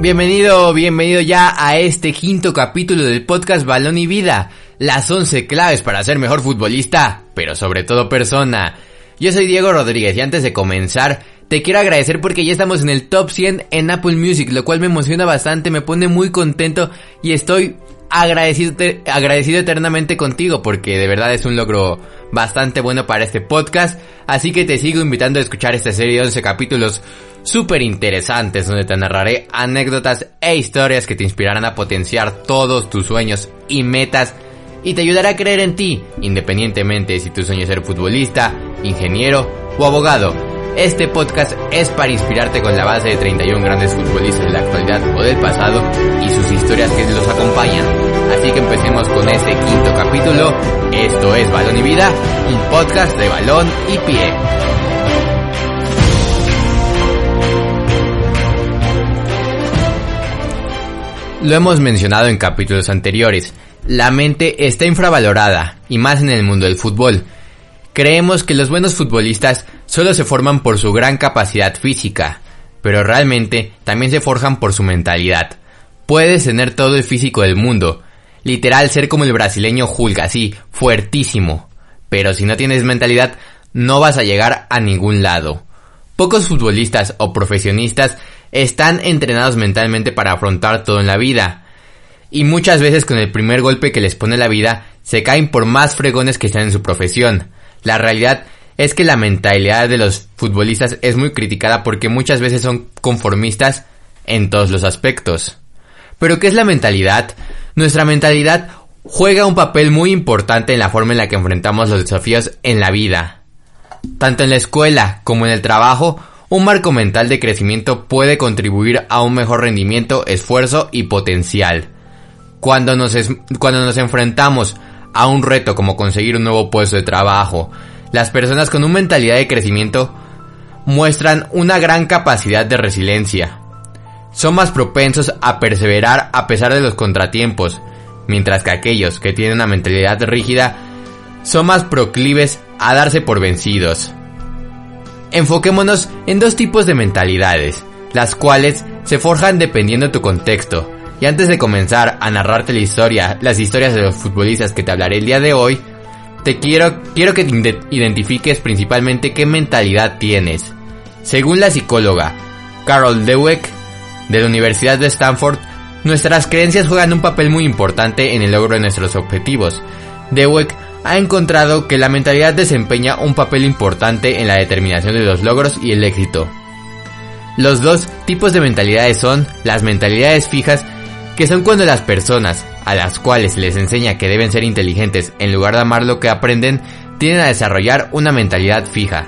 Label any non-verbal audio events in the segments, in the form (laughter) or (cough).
Bienvenido, bienvenido ya a este quinto capítulo del podcast Balón y Vida, las 11 claves para ser mejor futbolista, pero sobre todo persona. Yo soy Diego Rodríguez y antes de comenzar, te quiero agradecer porque ya estamos en el top 100 en Apple Music, lo cual me emociona bastante, me pone muy contento y estoy agradecido, agradecido eternamente contigo porque de verdad es un logro bastante bueno para este podcast. Así que te sigo invitando a escuchar esta serie de 11 capítulos súper interesantes donde te narraré anécdotas e historias que te inspirarán a potenciar todos tus sueños y metas y te ayudará a creer en ti, independientemente si tu sueño es ser futbolista, ingeniero o abogado. Este podcast es para inspirarte con la base de 31 grandes futbolistas de la actualidad o del pasado y sus historias que los acompañan. Así que empecemos con este quinto capítulo. Esto es Balón y Vida, un podcast de balón y pie. Lo hemos mencionado en capítulos anteriores. La mente está infravalorada, y más en el mundo del fútbol. Creemos que los buenos futbolistas solo se forman por su gran capacidad física, pero realmente también se forjan por su mentalidad. Puedes tener todo el físico del mundo, literal ser como el brasileño Hulk, así, fuertísimo, pero si no tienes mentalidad no vas a llegar a ningún lado. Pocos futbolistas o profesionistas están entrenados mentalmente para afrontar todo en la vida. Y muchas veces con el primer golpe que les pone la vida, se caen por más fregones que están en su profesión. La realidad es que la mentalidad de los futbolistas es muy criticada porque muchas veces son conformistas en todos los aspectos. Pero ¿qué es la mentalidad? Nuestra mentalidad juega un papel muy importante en la forma en la que enfrentamos los desafíos en la vida. Tanto en la escuela como en el trabajo, un marco mental de crecimiento puede contribuir a un mejor rendimiento, esfuerzo y potencial. Cuando nos, cuando nos enfrentamos a un reto como conseguir un nuevo puesto de trabajo, las personas con una mentalidad de crecimiento muestran una gran capacidad de resiliencia. Son más propensos a perseverar a pesar de los contratiempos, mientras que aquellos que tienen una mentalidad rígida son más proclives a darse por vencidos. Enfoquémonos en dos tipos de mentalidades, las cuales se forjan dependiendo de tu contexto. Y antes de comenzar a narrarte la historia, las historias de los futbolistas que te hablaré el día de hoy, te quiero, quiero que te identifiques principalmente qué mentalidad tienes. Según la psicóloga Carol Dweck de la Universidad de Stanford, nuestras creencias juegan un papel muy importante en el logro de nuestros objetivos. Dweck ha encontrado que la mentalidad desempeña un papel importante en la determinación de los logros y el éxito. Los dos tipos de mentalidades son las mentalidades fijas, que son cuando las personas, a las cuales les enseña que deben ser inteligentes en lugar de amar lo que aprenden, tienden a desarrollar una mentalidad fija.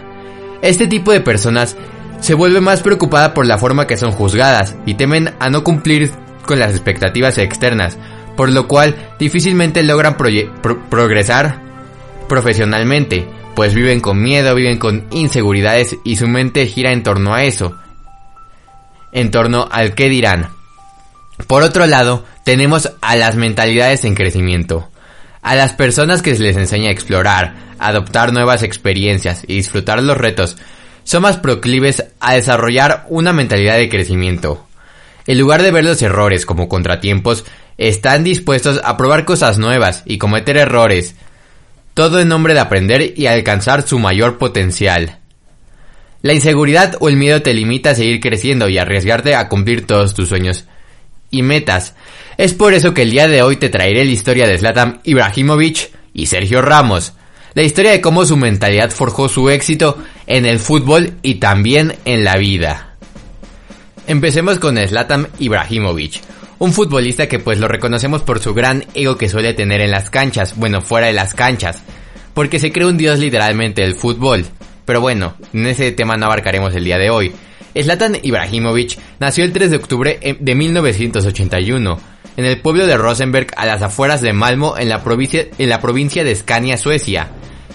Este tipo de personas se vuelve más preocupada por la forma que son juzgadas y temen a no cumplir con las expectativas externas, por lo cual difícilmente logran progresar profesionalmente, pues viven con miedo, viven con inseguridades y su mente gira en torno a eso, en torno al qué dirán. Por otro lado, tenemos a las mentalidades en crecimiento, a las personas que se les enseña a explorar, adoptar nuevas experiencias y disfrutar los retos, son más proclives a desarrollar una mentalidad de crecimiento. En lugar de ver los errores como contratiempos, están dispuestos a probar cosas nuevas y cometer errores, todo en nombre de aprender y alcanzar su mayor potencial. La inseguridad o el miedo te limita a seguir creciendo y arriesgarte a cumplir todos tus sueños y metas. Es por eso que el día de hoy te traeré la historia de Zlatan Ibrahimovic y Sergio Ramos. La historia de cómo su mentalidad forjó su éxito en el fútbol y también en la vida. Empecemos con Zlatan Ibrahimovic, un futbolista que pues lo reconocemos por su gran ego que suele tener en las canchas, bueno, fuera de las canchas, porque se cree un dios literalmente del fútbol. Pero bueno, en ese tema no abarcaremos el día de hoy. Zlatan Ibrahimovic nació el 3 de octubre de 1981 en el pueblo de Rosenberg a las afueras de Malmo en la provincia, en la provincia de Scania, Suecia.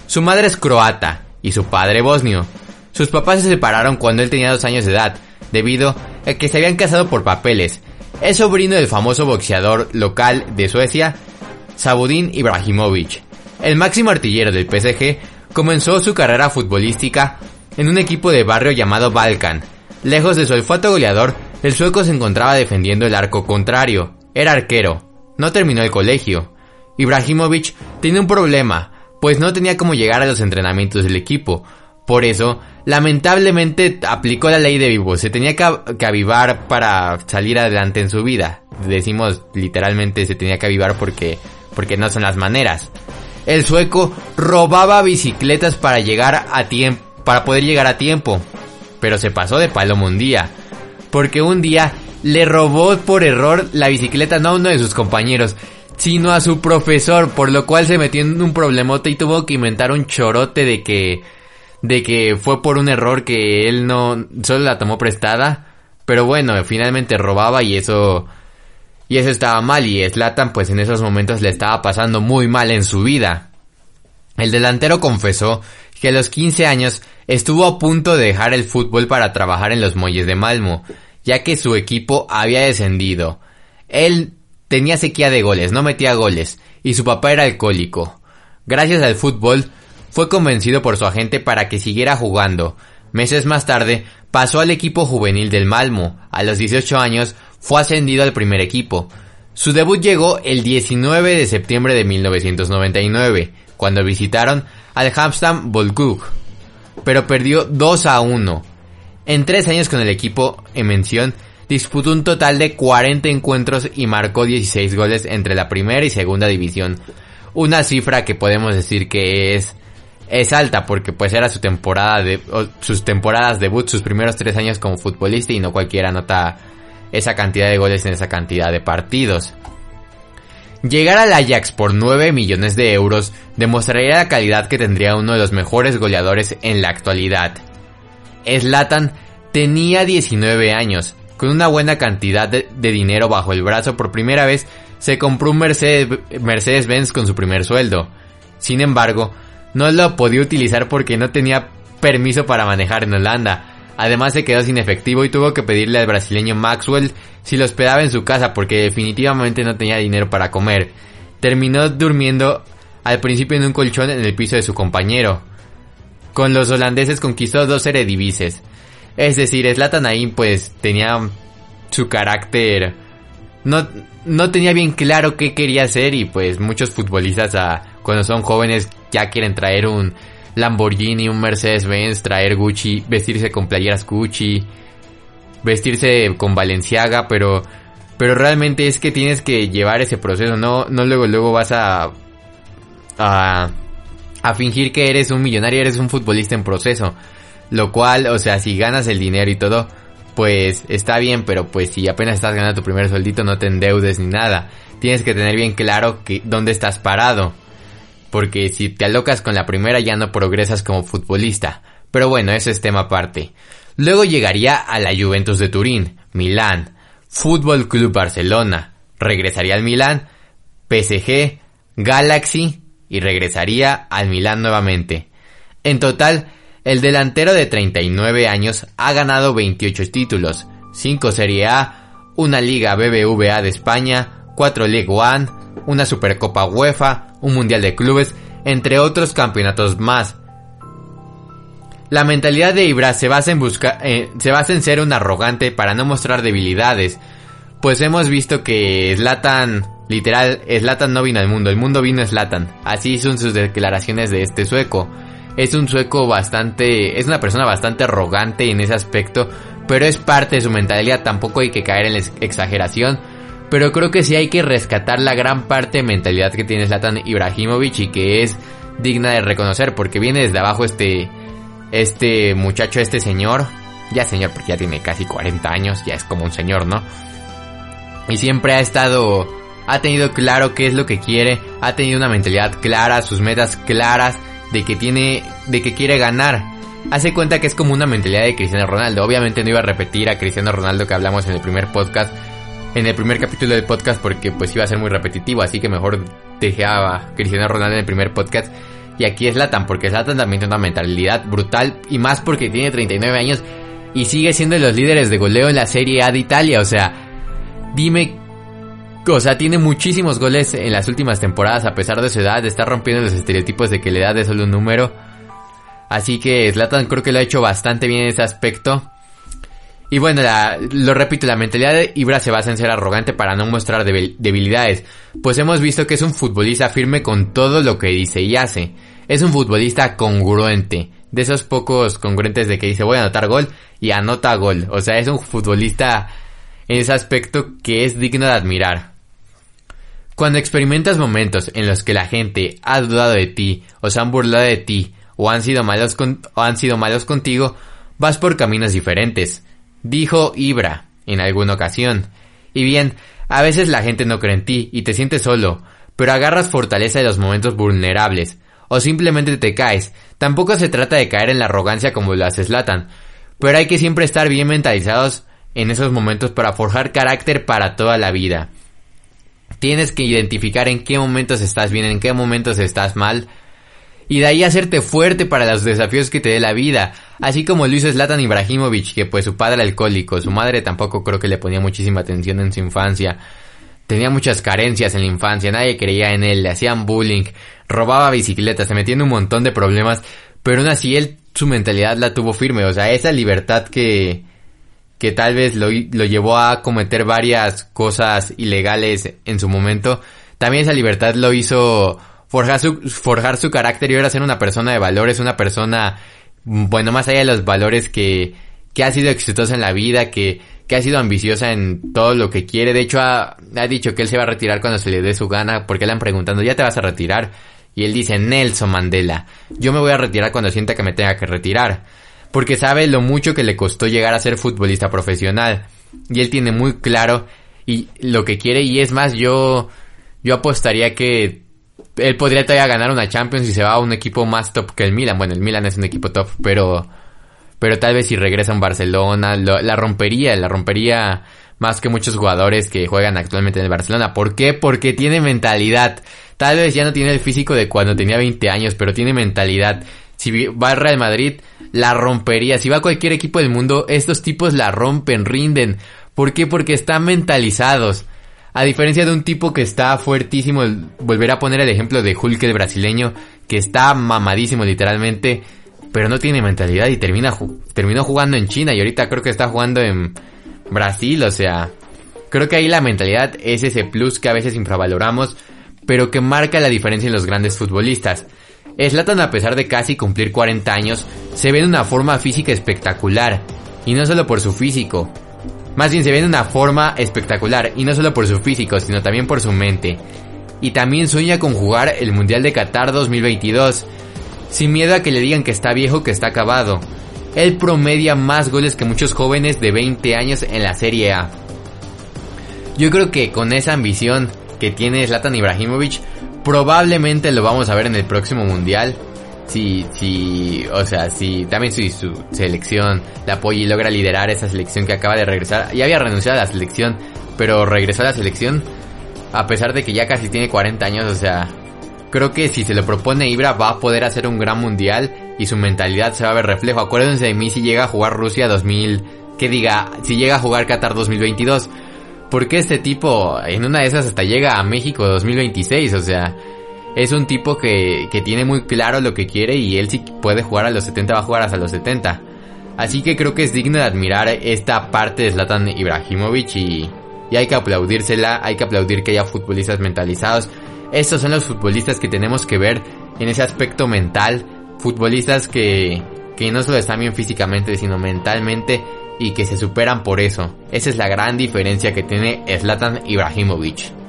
Su madre es croata y su padre bosnio. Sus papás se separaron cuando él tenía dos años de edad, debido a que se habían casado por papeles, es sobrino del famoso boxeador local de Suecia, Sabudin Ibrahimovic. El máximo artillero del PSG comenzó su carrera futbolística en un equipo de barrio llamado Balkan. Lejos de su olfato goleador, El sueco se encontraba defendiendo el arco contrario. Era arquero. No terminó el colegio. Ibrahimovic tenía un problema, pues no tenía cómo llegar a los entrenamientos del equipo. Por eso, lamentablemente aplicó la ley de vivo. Se tenía que, avivar para salir adelante en su vida. Decimos literalmente se tenía que avivar porque, porque no son las maneras. El sueco robaba bicicletas para llegar a tiempo, para poder llegar a tiempo. Pero se pasó de palomo un día. Porque un día le robó por error la bicicleta no a uno de sus compañeros, sino a su profesor, por lo cual se metió en un problemote y tuvo que inventar un chorote de que de que fue por un error que él no solo la tomó prestada, pero bueno, finalmente robaba y eso y eso estaba mal y Slatan pues en esos momentos le estaba pasando muy mal en su vida. El delantero confesó que a los 15 años estuvo a punto de dejar el fútbol para trabajar en los muelles de Malmo, ya que su equipo había descendido. Él tenía sequía de goles, no metía goles, y su papá era alcohólico. Gracias al fútbol, fue convencido por su agente para que siguiera jugando. Meses más tarde, pasó al equipo juvenil del Malmo. A los 18 años, fue ascendido al primer equipo. Su debut llegó el 19 de septiembre de 1999, cuando visitaron al Hamstam Volkug, pero perdió 2 a 1. En tres años con el equipo en mención, disputó un total de 40 encuentros y marcó 16 goles entre la primera y segunda división. Una cifra que podemos decir que es es alta porque pues era su temporada de sus temporadas debut, sus primeros tres años como futbolista y no cualquiera nota esa cantidad de goles en esa cantidad de partidos. Llegar al Ajax por 9 millones de euros demostraría la calidad que tendría uno de los mejores goleadores en la actualidad. Slatan tenía 19 años, con una buena cantidad de, dinero bajo el brazo por primera vez se compró un Mercedes-Benz con su primer sueldo. Sin embargo, no lo podía utilizar porque no tenía permiso para manejar en Holanda. Además se quedó sin efectivo y tuvo que pedirle al brasileño Maxwell si lo hospedaba en su casa porque definitivamente no tenía dinero para comer. Terminó durmiendo al principio en un colchón en el piso de su compañero. Con los holandeses conquistó dos eredivises. Es decir, Zlatan ahí pues tenía su carácter no, no tenía bien claro qué quería hacer y pues muchos futbolistas a, cuando son jóvenes ya quieren traer un Lamborghini, un Mercedes-Benz, traer Gucci, vestirse con playeras Gucci, vestirse con Valenciaga, pero pero realmente es que tienes que llevar ese proceso, no no luego luego vas a a a fingir que eres un millonario, eres un futbolista en proceso, lo cual, o sea, si ganas el dinero y todo, pues está bien, pero pues si apenas estás ganando tu primer sueldito no te endeudes ni nada. Tienes que tener bien claro que dónde estás parado porque si te alocas con la primera ya no progresas como futbolista. Pero bueno, ese es tema aparte. Luego llegaría a la Juventus de Turín, Milán, Fútbol Club Barcelona, regresaría al Milán, PSG, Galaxy y regresaría al Milán nuevamente. En total, el delantero de 39 años ha ganado 28 títulos, 5 Serie A, una Liga BBVA de España, 4 League One, una Supercopa UEFA, un Mundial de Clubes, entre otros campeonatos más. La mentalidad de Ibra se basa en eh, se basa en ser un arrogante para no mostrar debilidades, pues hemos visto que Zlatan, literal, Zlatan no vino al mundo, el mundo vino a Zlatan. Así son sus declaraciones de este sueco. Es un sueco bastante, es una persona bastante arrogante en ese aspecto, pero es parte de su mentalidad, tampoco hay que caer en la exageración pero creo que sí hay que rescatar la gran parte de mentalidad que tiene Zlatan Ibrahimovic y que es digna de reconocer porque viene desde abajo este este muchacho, este señor, ya señor porque ya tiene casi 40 años, ya es como un señor, ¿no? Y siempre ha estado ha tenido claro qué es lo que quiere, ha tenido una mentalidad clara, sus metas claras de que tiene de que quiere ganar. Hace cuenta que es como una mentalidad de Cristiano Ronaldo. Obviamente no iba a repetir a Cristiano Ronaldo que hablamos en el primer podcast, en el primer capítulo del podcast porque pues iba a ser muy repetitivo, así que mejor dejé a Cristiano Ronaldo en el primer podcast. Y aquí es Latan, porque Latan también tiene una mentalidad brutal y más porque tiene 39 años y sigue siendo de los líderes de goleo en la Serie A de Italia. O sea, dime, o sea, tiene muchísimos goles en las últimas temporadas a pesar de su edad, está rompiendo los estereotipos de que la edad es solo un número. Así que Zlatan creo que lo ha hecho bastante bien en ese aspecto. Y bueno, lo repito, la mentalidad de Ibra se basa en ser arrogante para no mostrar debilidades, pues hemos visto que es un futbolista firme con todo lo que dice y hace. Es un futbolista congruente, de esos pocos congruentes de que dice voy a anotar gol y anota gol. O sea, es un futbolista en ese aspecto que es digno de admirar. Cuando experimentas momentos en los que la gente ha dudado de ti, o se han burlado de ti, o han sido malos, o han sido malos contigo, vas por caminos diferentes dijo Ibra en alguna ocasión. Y bien, a veces la gente no cree en ti y te sientes solo, pero agarras fortaleza de los momentos vulnerables, o simplemente te caes. Tampoco se trata de caer en la arrogancia como lo hace Slatan, pero hay que siempre estar bien mentalizados en esos momentos para forjar carácter para toda la vida. Tienes que identificar en qué momentos estás bien, en qué momentos estás mal, y de ahí hacerte fuerte para los desafíos que te dé la vida. Así como hizo Zlatan Ibrahimovic, que pues su padre era alcohólico, su madre tampoco creo que le ponía muchísima atención en su infancia. Tenía muchas carencias en la infancia, nadie creía en él, le hacían bullying, robaba bicicletas, se metía en un montón de problemas, pero aún así él su mentalidad la tuvo firme, o sea, esa libertad que, que tal vez lo, lo llevó a cometer varias cosas ilegales en su momento, también esa libertad lo hizo forjar su, forjar su carácter y ahora ser una persona de valores, una persona, bueno, más allá de los valores que, que ha sido exitosa en la vida, que, que ha sido ambiciosa en todo lo que quiere. De hecho, ha, ha dicho que él se va a retirar cuando se le dé su gana, porque le han preguntado, ¿ya te vas a retirar? Y él dice, Nelson Mandela, yo me voy a retirar cuando sienta que me tenga que retirar. Porque sabe lo mucho que le costó llegar a ser futbolista profesional. Y él tiene muy claro y lo que quiere y es más, yo, yo apostaría que él podría todavía ganar una Champions si se va a un equipo más top que el Milan. Bueno, el Milan es un equipo top, pero pero tal vez si regresa a un Barcelona la rompería, la rompería más que muchos jugadores que juegan actualmente en el Barcelona. ¿Por qué? Porque tiene mentalidad. Tal vez ya no tiene el físico de cuando tenía 20 años, pero tiene mentalidad. Si va al Real Madrid, la rompería. Si va a cualquier equipo del mundo, estos tipos la rompen, rinden. ¿Por qué? Porque están mentalizados. A diferencia de un tipo que está fuertísimo, volver a poner el ejemplo de Hulk el brasileño, que está mamadísimo literalmente, pero no tiene mentalidad y termina terminó jugando en China y ahorita creo que está jugando en Brasil, o sea, creo que ahí la mentalidad es ese plus que a veces infravaloramos, pero que marca la diferencia en los grandes futbolistas. Slatan a pesar de casi cumplir 40 años, se ve en una forma física espectacular, y no solo por su físico, más bien se ve en una forma espectacular, y no solo por su físico, sino también por su mente. Y también sueña con jugar el Mundial de Qatar 2022, sin miedo a que le digan que está viejo, que está acabado. Él promedia más goles que muchos jóvenes de 20 años en la Serie A. Yo creo que con esa ambición que tiene Zlatan Ibrahimovic, probablemente lo vamos a ver en el próximo Mundial si, si, o sea, si también su, su selección la apoya y logra liderar esa selección que acaba de regresar, ya había renunciado a la selección, pero regresó a la selección a pesar de que ya casi tiene 40 años, o sea, creo que si se lo propone Ibra va a poder hacer un gran mundial y su mentalidad se va a ver reflejo. Acuérdense de mí si llega a jugar Rusia 2000, que diga, si llega a jugar Qatar 2022. Porque este tipo en una de esas hasta llega a México 2026, o sea, es un tipo que, que tiene muy claro lo que quiere y él si puede jugar a los 70 va a jugar hasta los 70. Así que creo que es digno de admirar esta parte de Zlatan Ibrahimovic y, y hay que aplaudírsela, hay que aplaudir que haya futbolistas mentalizados. Estos son los futbolistas que tenemos que ver en ese aspecto mental, futbolistas que, que no solo están bien físicamente, sino mentalmente y que se superan por eso. Esa es la gran diferencia que tiene Zlatan Ibrahimovic.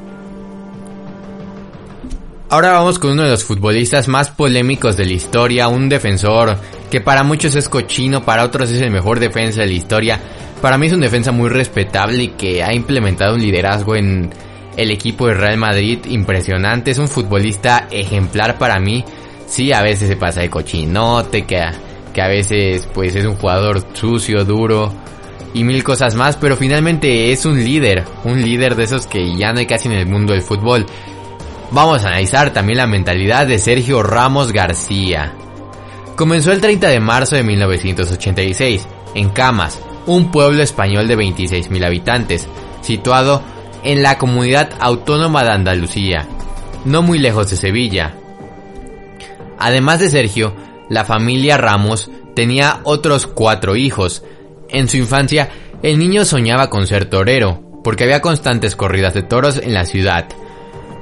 Ahora vamos con uno de los futbolistas más polémicos de la historia, un defensor que para muchos es cochino, para otros es el mejor defensa de la historia. Para mí es un defensa muy respetable y que ha implementado un liderazgo en el equipo de Real Madrid impresionante. Es un futbolista ejemplar para mí. Sí, a veces se pasa de cochinote, que que a veces pues es un jugador sucio, duro y mil cosas más, pero finalmente es un líder, un líder de esos que ya no hay casi en el mundo del fútbol. Vamos a analizar también la mentalidad de Sergio Ramos García. Comenzó el 30 de marzo de 1986, en Camas, un pueblo español de 26.000 habitantes, situado en la comunidad autónoma de Andalucía, no muy lejos de Sevilla. Además de Sergio, la familia Ramos tenía otros cuatro hijos. En su infancia El niño soñaba con ser torero, porque había constantes corridas de toros en la ciudad.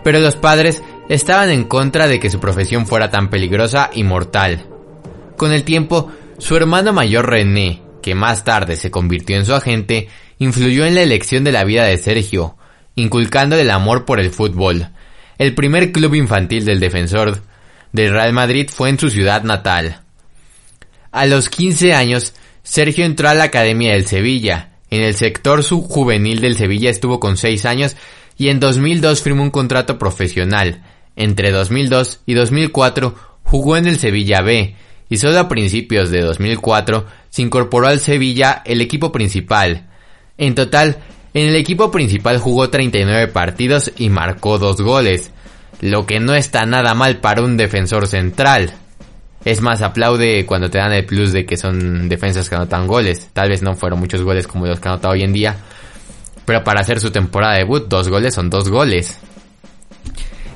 Pero los padres estaban en contra de que su profesión fuera tan peligrosa y mortal. Con el tiempo, su hermano mayor René, que más tarde se convirtió en su agente, influyó en la elección de la vida de Sergio, inculcando el amor por el fútbol. El primer club infantil del defensor del Real Madrid fue en su ciudad natal. A los 15 años, Sergio entró a la Academia del Sevilla. En el sector subjuvenil del Sevilla estuvo con 6 años y en 2002 firmó un contrato profesional. Entre 2002 y 2004 jugó en el Sevilla B y solo a principios de 2004 se incorporó al Sevilla el equipo principal. En total, en el equipo principal jugó 39 partidos y marcó 2 goles, lo que no está nada mal para un defensor central. Es más, aplaude cuando te dan el plus de que son defensas que anotan goles. Tal vez no fueron muchos goles como los que anota hoy en día, pero para hacer su temporada de debut, dos goles son dos goles.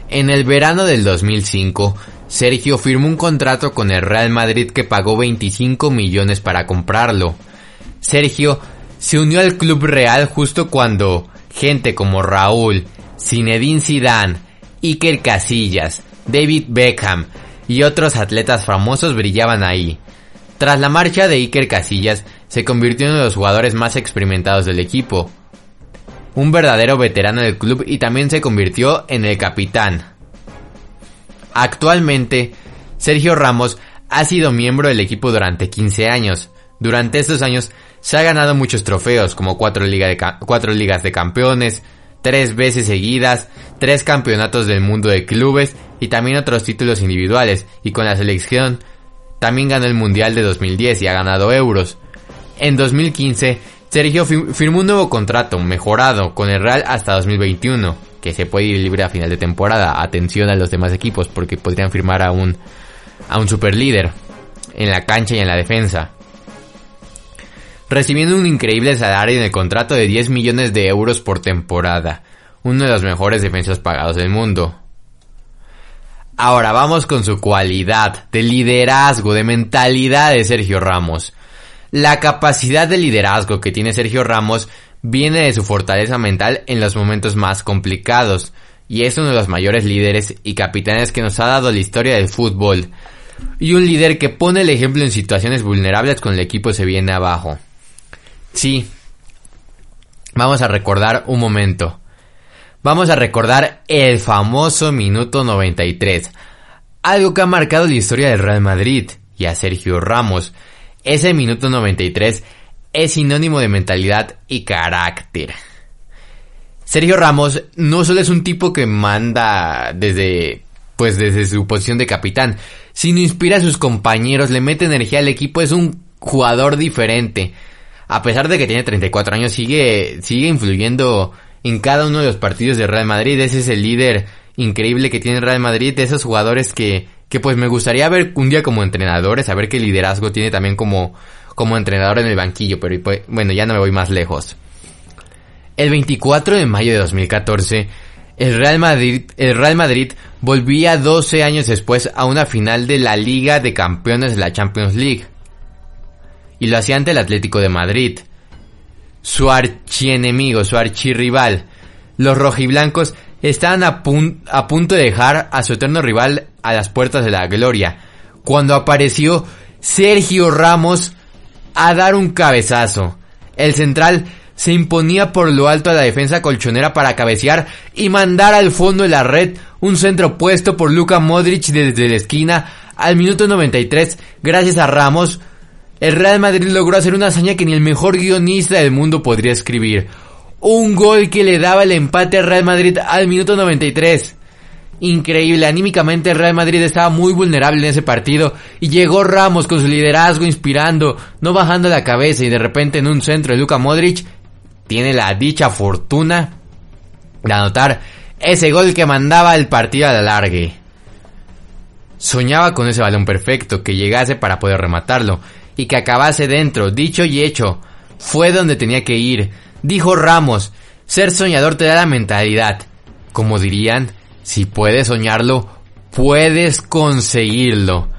En el verano del 2005, Sergio firmó un contrato con el Real Madrid que pagó 25 millones para comprarlo. Sergio se unió al club real justo cuando gente como Raúl, Zinedine Zidane, Iker Casillas, David Beckham y otros atletas famosos brillaban ahí. Tras la marcha de Iker Casillas, se convirtió en uno de los jugadores más experimentados del equipo, un verdadero veterano del club y también se convirtió en el capitán. Actualmente, Sergio Ramos ha sido miembro del equipo durante 15 años. Durante estos años se ha ganado muchos trofeos, como cuatro, ligas de campeones, tres veces seguidas, tres campeonatos del mundo de clubes y también otros títulos individuales, y con la selección también ganó el Mundial de 2010 y ha ganado euros. En 2015 Sergio firmó un nuevo contrato mejorado con el Real hasta 2021, que se puede ir libre a final de temporada. Atención a los demás equipos porque podrían firmar a un a un superlíder en la cancha y en la defensa. Recibiendo un increíble salario en el contrato de 10 millones de euros por temporada, uno de los mejores defensas pagados del mundo. Ahora vamos con su cualidad de liderazgo, de mentalidad de Sergio Ramos. La capacidad de liderazgo que tiene Sergio Ramos viene de su fortaleza mental en los momentos más complicados, y es uno de los mayores líderes y capitanes que nos ha dado la historia del fútbol, y un líder que pone el ejemplo en situaciones vulnerables cuando el equipo se viene abajo. Sí, vamos a recordar un momento. Vamos a recordar el famoso minuto 93, algo que ha marcado la historia del Real Madrid y a Sergio Ramos, ese minuto 93 es sinónimo de mentalidad y carácter. Sergio Ramos no solo es un tipo que manda desde pues desde su posición de capitán, sino inspira a sus compañeros, le mete energía al equipo, es un jugador diferente. A pesar de que tiene 34 años, sigue sigue influyendo en cada uno de los partidos de Real Madrid, ese es el líder increíble que tiene Real Madrid, esos jugadores que que pues me gustaría ver un día como entrenadores, saber qué liderazgo tiene también como, como entrenador en el banquillo, pero pues, bueno, ya no me voy más lejos. El 24 de mayo de 2014, el Real Madrid, el Real Madrid volvía 12 años después a una final de la Liga de Campeones de la Champions League. Y lo hacía ante el Atlético de Madrid. Su archienemigo, su archirrival. Los rojiblancos estaban a, a punto de dejar a su eterno rival a las puertas de la gloria, cuando apareció Sergio Ramos a dar un cabezazo. El central se imponía por lo alto a la defensa colchonera para cabecear y mandar al fondo de la red un centro puesto por Luka Modric desde la esquina al minuto 93 gracias a Ramos. El Real Madrid logró hacer una hazaña que ni el mejor guionista del mundo podría escribir. Un gol que le daba el empate al Real Madrid al minuto 93. Increíble, anímicamente el Real Madrid estaba muy vulnerable en ese partido y llegó Ramos con su liderazgo inspirando, no bajando la cabeza y de repente en un centro de Luka Modric tiene la dicha fortuna de anotar ese gol que mandaba el partido a la largue. Soñaba con ese balón perfecto que llegase para poder rematarlo y que acabase dentro, dicho y hecho. Fue donde tenía que ir Dijo Ramos, ser soñador te da la mentalidad. Como dirían, si puedes soñarlo, puedes conseguirlo.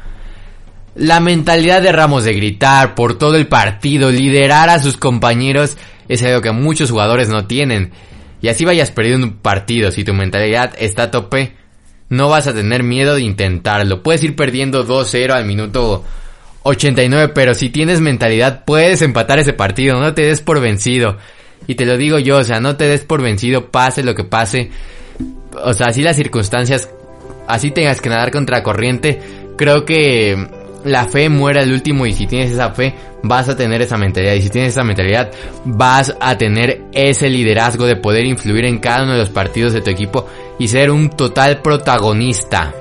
La mentalidad de Ramos de gritar por todo el partido, liderar a sus compañeros, es algo que muchos jugadores no tienen. Y así vayas perdiendo un partido, si tu mentalidad está a tope, no vas a tener miedo de intentarlo. Puedes ir perdiendo 2-0 al minuto 89, pero si tienes mentalidad puedes empatar ese partido, no te des por vencido. Y te lo digo yo, o sea, no te des por vencido, pase lo que pase. O sea, así las circunstancias, así tengas que nadar contra corriente, creo que la fe muere al último y si tienes esa fe vas a tener esa mentalidad y si tienes esa mentalidad vas a tener ese liderazgo de poder influir en cada uno de los partidos de tu equipo y ser un total protagonista.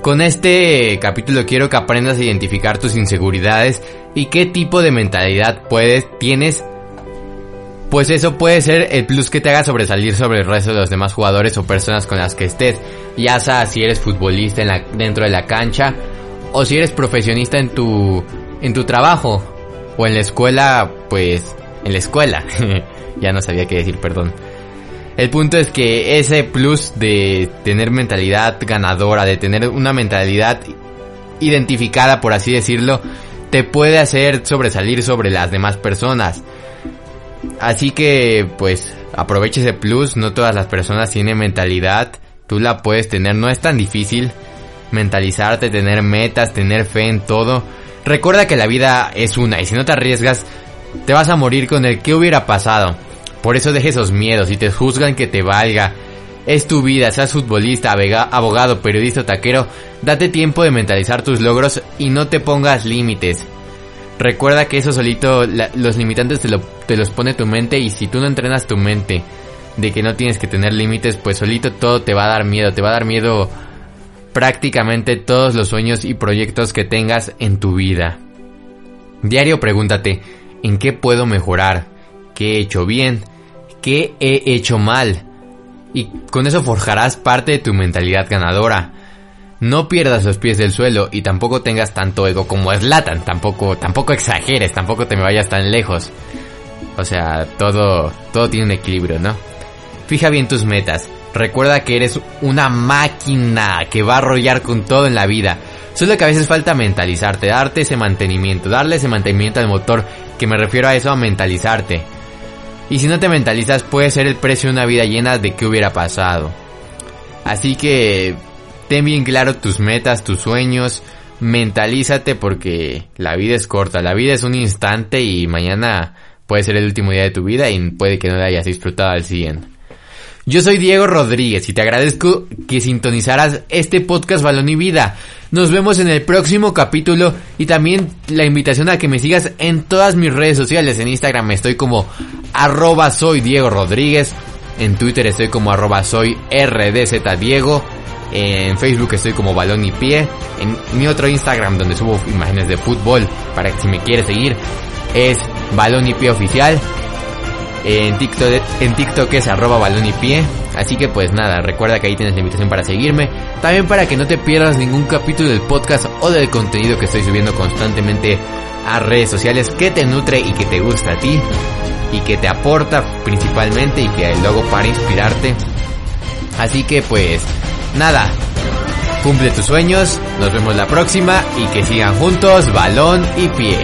Con este capítulo quiero que aprendas a identificar tus inseguridades y qué tipo de mentalidad puedes, tienes pues eso puede ser el plus que te haga sobresalir sobre el resto de los demás jugadores o personas con las que estés, ya sea si eres futbolista dentro de la cancha o si eres profesionista en tu en tu trabajo o en la escuela, pues en la escuela. (laughs) ya no sabía qué decir, perdón. El punto es que ese plus de tener mentalidad ganadora, de tener una mentalidad identificada, por así decirlo, te puede hacer sobresalir sobre las demás personas. Así que, pues, aproveche ese plus. No todas las personas tienen mentalidad. Tú la puedes tener. No es tan difícil mentalizarte, tener metas, tener fe en todo. Recuerda que la vida es una y si no te arriesgas, te vas a morir con el que hubiera pasado. Por eso deje esos miedos y te juzgan que te valga. Es tu vida, seas futbolista, abogado, periodista taquero, date tiempo de mentalizar tus logros y no te pongas límites. Recuerda que eso solito, los limitantes te, lo, te los pone tu mente y si tú no entrenas tu mente de que no tienes que tener límites, pues solito todo te va a dar miedo, te va a dar miedo prácticamente todos los sueños y proyectos que tengas en tu vida. Diario pregúntate, ¿en qué puedo mejorar? ¿Qué he hecho bien? ¿Qué he hecho mal? Y con eso forjarás parte de tu mentalidad ganadora. No pierdas los pies del suelo y tampoco tengas tanto ego como Slatan, tampoco, tampoco exageres, tampoco te me vayas tan lejos. O sea, todo, todo tiene un equilibrio, ¿no? Fija bien tus metas. Recuerda que eres una máquina que va a arrollar con todo en la vida. Solo que a veces falta mentalizarte, darte ese mantenimiento, darle ese mantenimiento al motor, que me refiero a eso, a mentalizarte. Y si no te mentalizas, puede ser el precio de una vida llena de qué hubiera pasado. Así que ten bien claro tus metas, tus sueños, mentalízate porque la vida es corta, la vida es un instante y mañana puede ser el último día de tu vida y puede que no la hayas disfrutado al 100. Yo soy Diego Rodríguez y te agradezco que sintonizaras este podcast Balón y Vida. Nos vemos en el próximo capítulo y también la invitación a que me sigas en todas mis redes sociales. En Instagram estoy como arroba soy Diego Rodríguez. En Twitter estoy como arroba soy Diego. En Facebook estoy como Balón y Pie. En mi otro Instagram donde subo imágenes de fútbol para que si me quieres seguir es Balón y Pie Oficial. En TikTok, es arroba balón y pie. Así que pues nada, recuerda que ahí tienes la invitación para seguirme. También para que no te pierdas ningún capítulo del podcast o del contenido que estoy subiendo constantemente a redes sociales que te nutre y que te gusta a ti. Y que te aporta principalmente y que luego para inspirarte. Así que pues nada, cumple tus sueños, nos vemos la próxima y que sigan juntos balón y pie.